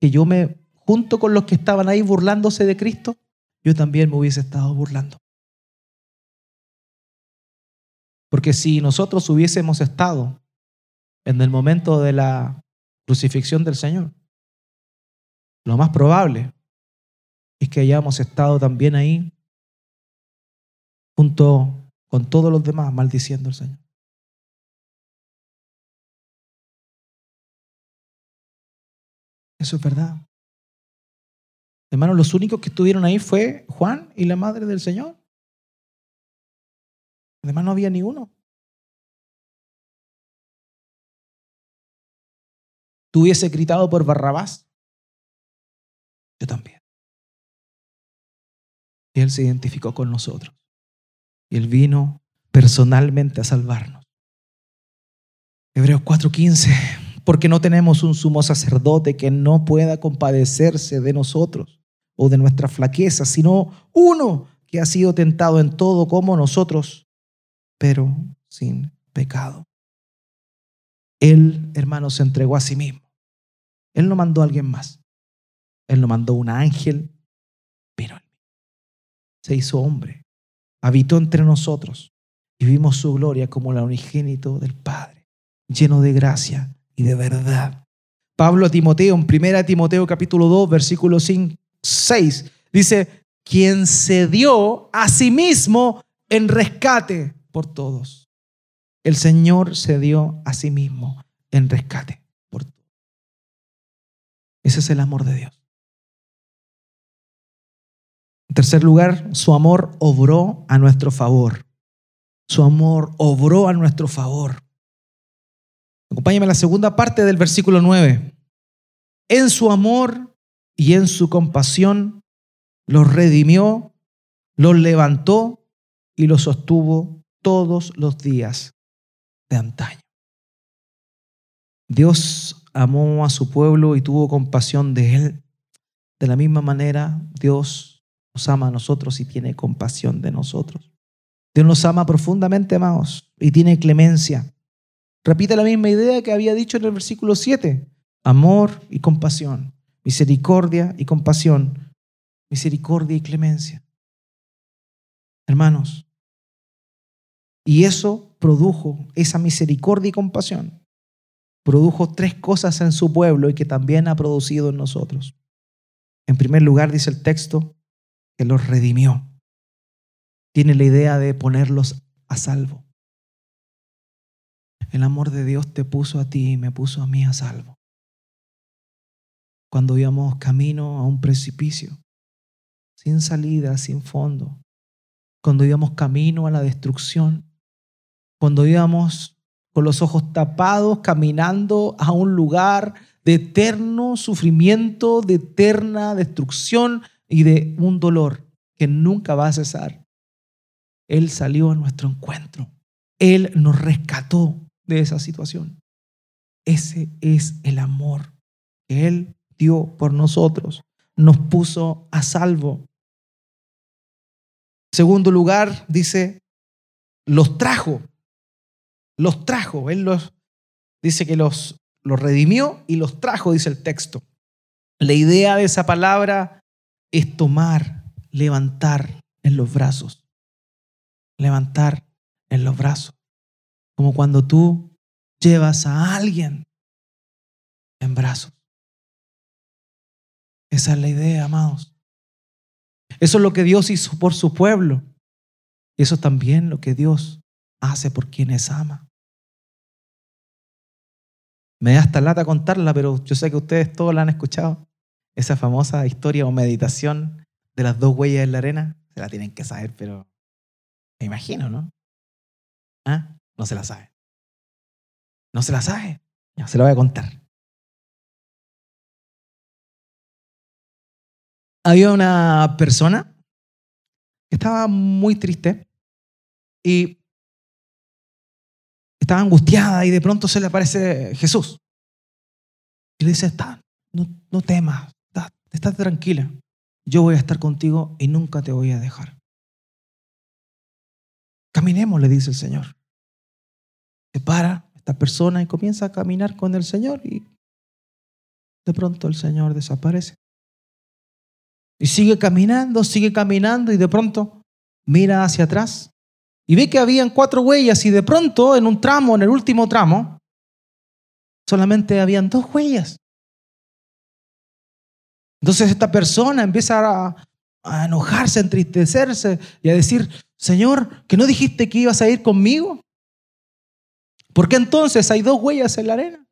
S1: que yo me junto con los que estaban ahí burlándose de Cristo, yo también me hubiese estado burlando. Porque si nosotros hubiésemos estado en el momento de la crucifixión del Señor, lo más probable es que hayamos estado también ahí junto con todos los demás maldiciendo al Señor. Eso es verdad. Hermanos, los únicos que estuvieron ahí fue Juan y la madre del Señor. Además no había ni uno. ¿Tú gritado por Barrabás? Yo también. Y Él se identificó con nosotros. Y Él vino personalmente a salvarnos. Hebreos 4:15, porque no tenemos un sumo sacerdote que no pueda compadecerse de nosotros o de nuestra flaqueza, sino uno que ha sido tentado en todo como nosotros, pero sin pecado. Él, hermano, se entregó a sí mismo. Él no mandó a alguien más. Él no mandó un ángel, pero se hizo hombre, habitó entre nosotros y vimos su gloria como la unigénito del Padre, lleno de gracia y de verdad. Pablo a Timoteo, en 1 Timoteo capítulo 2, versículo 5, 6, dice, quien se dio a sí mismo en rescate por todos. El Señor se dio a sí mismo en rescate por todos. Ese es el amor de Dios. En tercer lugar, su amor obró a nuestro favor. Su amor obró a nuestro favor. Acompáñame a la segunda parte del versículo 9. En su amor y en su compasión los redimió, los levantó y los sostuvo todos los días de antaño. Dios amó a su pueblo y tuvo compasión de él. De la misma manera, Dios nos ama a nosotros y tiene compasión de nosotros. Dios nos ama profundamente, amados, y tiene clemencia. Repite la misma idea que había dicho en el versículo 7. Amor y compasión, misericordia y compasión, misericordia y clemencia. Hermanos, y eso produjo, esa misericordia y compasión, produjo tres cosas en su pueblo y que también ha producido en nosotros. En primer lugar, dice el texto, que los redimió tiene la idea de ponerlos a salvo. El amor de Dios te puso a ti y me puso a mí a salvo. Cuando íbamos camino a un precipicio, sin salida, sin fondo, cuando íbamos camino a la destrucción, cuando íbamos con los ojos tapados, caminando a un lugar de eterno sufrimiento, de eterna destrucción y de un dolor que nunca va a cesar. Él salió a nuestro encuentro. Él nos rescató de esa situación. Ese es el amor que Él dio por nosotros. Nos puso a salvo. Segundo lugar, dice, los trajo. Los trajo. Él los dice que los, los redimió y los trajo, dice el texto. La idea de esa palabra es tomar, levantar en los brazos levantar en los brazos. Como cuando tú llevas a alguien en brazos. Esa es la idea, amados. Eso es lo que Dios hizo por su pueblo. Y eso también lo que Dios hace por quienes ama. Me da hasta lata contarla, pero yo sé que ustedes todos la han escuchado. Esa famosa historia o meditación de las dos huellas en la arena. Se la tienen que saber, pero me imagino, ¿no? ¿Ah? No se la sabe. No se la sabe. Ya, se la voy a contar. Había una persona que estaba muy triste y estaba angustiada y de pronto se le aparece Jesús. Y le dice, está, no, no temas, estás tranquila. Yo voy a estar contigo y nunca te voy a dejar. Caminemos, le dice el Señor. Se para esta persona y comienza a caminar con el Señor y de pronto el Señor desaparece. Y sigue caminando, sigue caminando y de pronto mira hacia atrás y ve que habían cuatro huellas y de pronto en un tramo, en el último tramo, solamente habían dos huellas. Entonces esta persona empieza a, a enojarse, a entristecerse y a decir, Señor, ¿que no dijiste que ibas a ir conmigo? ¿Por qué entonces hay dos huellas en la arena?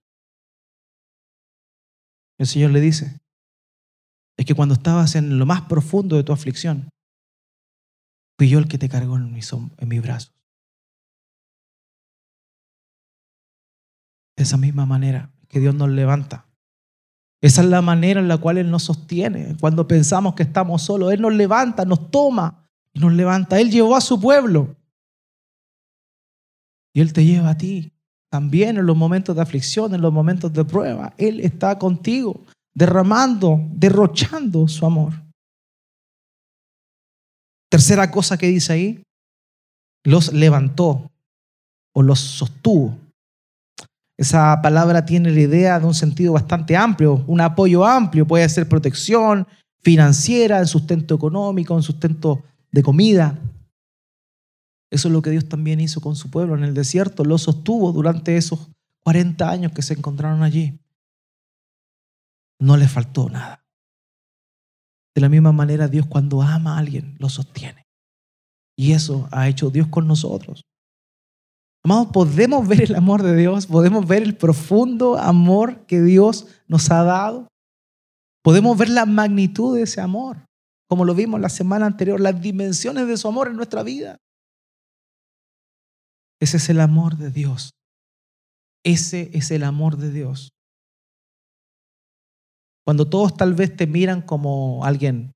S1: El Señor le dice, es que cuando estabas en lo más profundo de tu aflicción, fui yo el que te cargó en mis, en brazos. Esa misma manera que Dios nos levanta esa es la manera en la cual Él nos sostiene. Cuando pensamos que estamos solos, Él nos levanta, nos toma y nos levanta. Él llevó a su pueblo. Y Él te lleva a ti. También en los momentos de aflicción, en los momentos de prueba, Él está contigo, derramando, derrochando su amor. Tercera cosa que dice ahí, los levantó o los sostuvo. Esa palabra tiene la idea de un sentido bastante amplio, un apoyo amplio, puede ser protección financiera, en sustento económico, en sustento de comida. Eso es lo que Dios también hizo con su pueblo en el desierto, lo sostuvo durante esos 40 años que se encontraron allí. No le faltó nada. De la misma manera, Dios cuando ama a alguien, lo sostiene. Y eso ha hecho Dios con nosotros. Amados, podemos ver el amor de Dios, podemos ver el profundo amor que Dios nos ha dado. Podemos ver la magnitud de ese amor, como lo vimos la semana anterior, las dimensiones de su amor en nuestra vida. Ese es el amor de Dios. Ese es el amor de Dios. Cuando todos tal vez te miran como alguien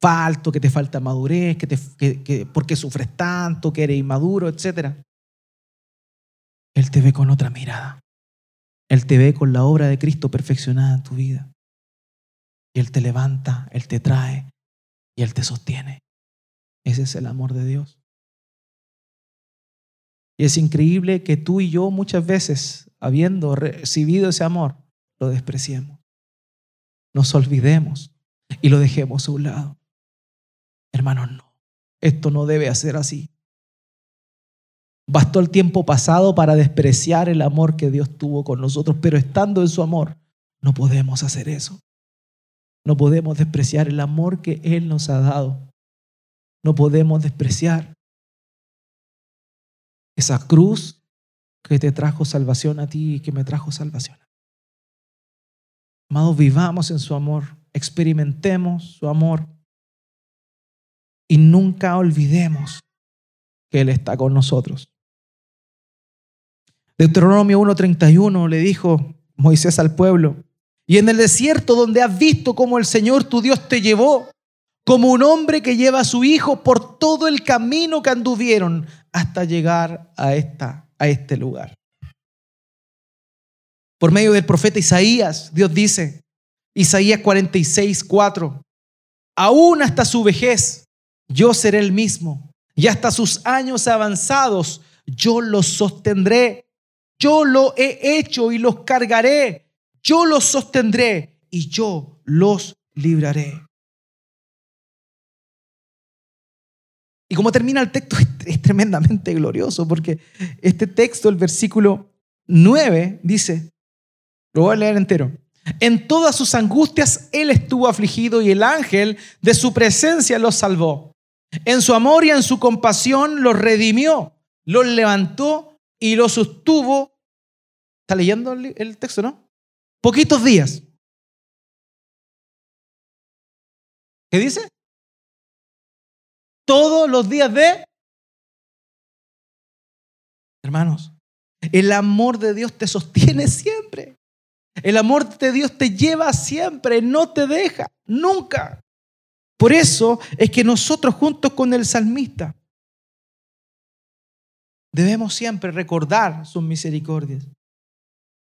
S1: falto, que te falta madurez, que te, que, porque sufres tanto, que eres inmaduro, etc. Él te ve con otra mirada. Él te ve con la obra de Cristo perfeccionada en tu vida. Y Él te levanta, Él te trae y Él te sostiene. Ese es el amor de Dios. Y es increíble que tú y yo muchas veces, habiendo recibido ese amor, lo despreciemos. Nos olvidemos y lo dejemos a un lado. Hermanos, no. Esto no debe ser así. Bastó el tiempo pasado para despreciar el amor que Dios tuvo con nosotros, pero estando en su amor, no podemos hacer eso. No podemos despreciar el amor que Él nos ha dado. No podemos despreciar esa cruz que te trajo salvación a ti y que me trajo salvación. Amados, vivamos en su amor, experimentemos su amor y nunca olvidemos que Él está con nosotros. Deuteronomio 1.31 le dijo Moisés al pueblo, y en el desierto donde has visto cómo el Señor tu Dios te llevó, como un hombre que lleva a su hijo por todo el camino que anduvieron hasta llegar a, esta, a este lugar. Por medio del profeta Isaías, Dios dice, Isaías 46, 4, aún hasta su vejez, yo seré el mismo, y hasta sus años avanzados, yo los sostendré, yo lo he hecho y los cargaré, yo los sostendré y yo los libraré. Y como termina el texto, es tremendamente glorioso, porque este texto, el versículo 9, dice, lo voy a leer entero. En todas sus angustias él estuvo afligido y el ángel de su presencia los salvó. En su amor y en su compasión los redimió, los levantó y los sostuvo. ¿Está leyendo el texto, no? Poquitos días. ¿Qué dice? Todos los días de... Hermanos, el amor de Dios te sostiene siempre. El amor de Dios te lleva siempre, no te deja, nunca. Por eso es que nosotros juntos con el salmista debemos siempre recordar sus misericordias.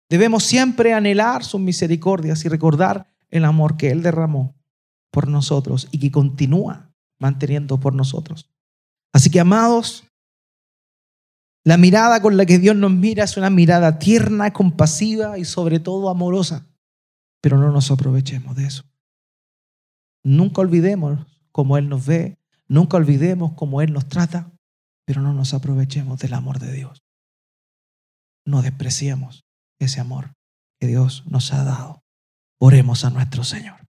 S1: Debemos siempre anhelar sus misericordias y recordar el amor que Él derramó por nosotros y que continúa manteniendo por nosotros. Así que, amados, la mirada con la que Dios nos mira es una mirada tierna, compasiva y sobre todo amorosa. Pero no nos aprovechemos de eso. Nunca olvidemos cómo Él nos ve, nunca olvidemos cómo Él nos trata, pero no nos aprovechemos del amor de Dios. No despreciemos ese amor que Dios nos ha dado. Oremos a nuestro Señor.